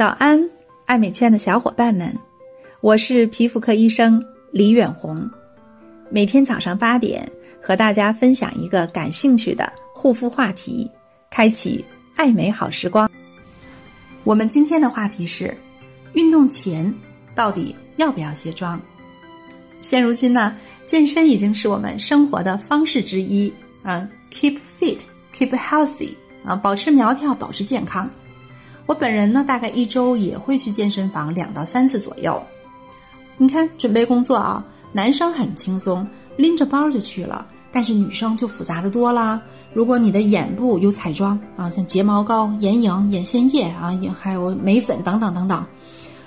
早安，爱美圈的小伙伴们，我是皮肤科医生李远红。每天早上八点，和大家分享一个感兴趣的护肤话题，开启爱美好时光。我们今天的话题是：运动前到底要不要卸妆？现如今呢，健身已经是我们生活的方式之一啊，keep fit，keep healthy 啊，保持苗条，保持健康。我本人呢，大概一周也会去健身房两到三次左右。你看，准备工作啊，男生很轻松，拎着包就去了；但是女生就复杂的多啦。如果你的眼部有彩妆啊，像睫毛膏、眼影、眼线液啊，也还有眉粉等等等等；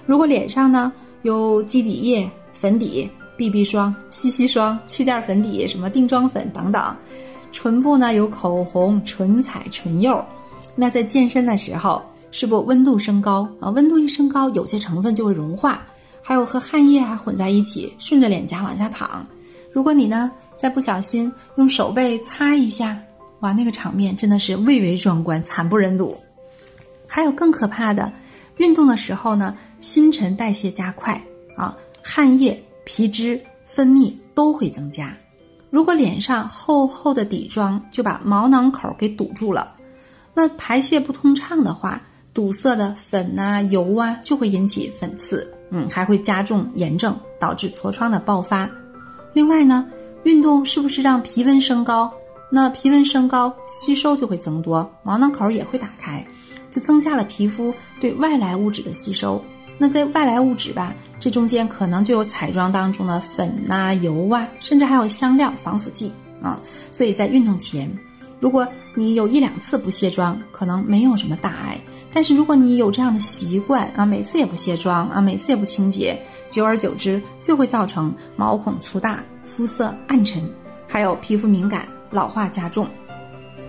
如果脸上呢有肌底液、粉底、BB 霜、CC 霜、气垫粉底、什么定妆粉等等；唇部呢有口红、唇彩、唇釉，那在健身的时候。是不温度升高啊？温度一升高，有些成分就会融化，还有和汗液啊混在一起，顺着脸颊往下淌。如果你呢再不小心用手背擦一下，哇，那个场面真的是蔚为壮观，惨不忍睹。还有更可怕的，运动的时候呢，新陈代谢加快啊，汗液、皮脂分泌都会增加。如果脸上厚厚的底妆就把毛囊口给堵住了，那排泄不通畅的话。堵塞的粉呐、油啊，就会引起粉刺，嗯，还会加重炎症，导致痤疮的爆发。另外呢，运动是不是让皮温升高？那皮温升高，吸收就会增多，毛囊口也会打开，就增加了皮肤对外来物质的吸收。那在外来物质吧，这中间可能就有彩妆当中的粉呐、油啊，甚至还有香料、防腐剂啊。所以在运动前，如果你有一两次不卸妆，可能没有什么大碍。但是如果你有这样的习惯啊，每次也不卸妆啊，每次也不清洁，久而久之就会造成毛孔粗大、肤色暗沉，还有皮肤敏感、老化加重。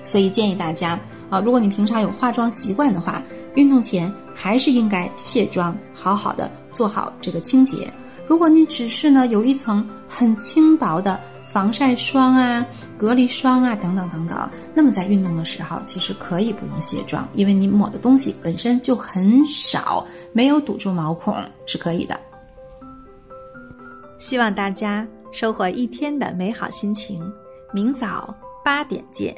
所以建议大家啊，如果你平常有化妆习惯的话，运动前还是应该卸妆，好好的做好这个清洁。如果你只是呢有一层很轻薄的。防晒霜啊，隔离霜啊，等等等等。那么在运动的时候，其实可以不用卸妆，因为你抹的东西本身就很少，没有堵住毛孔，是可以的。希望大家收获一天的美好心情。明早八点见。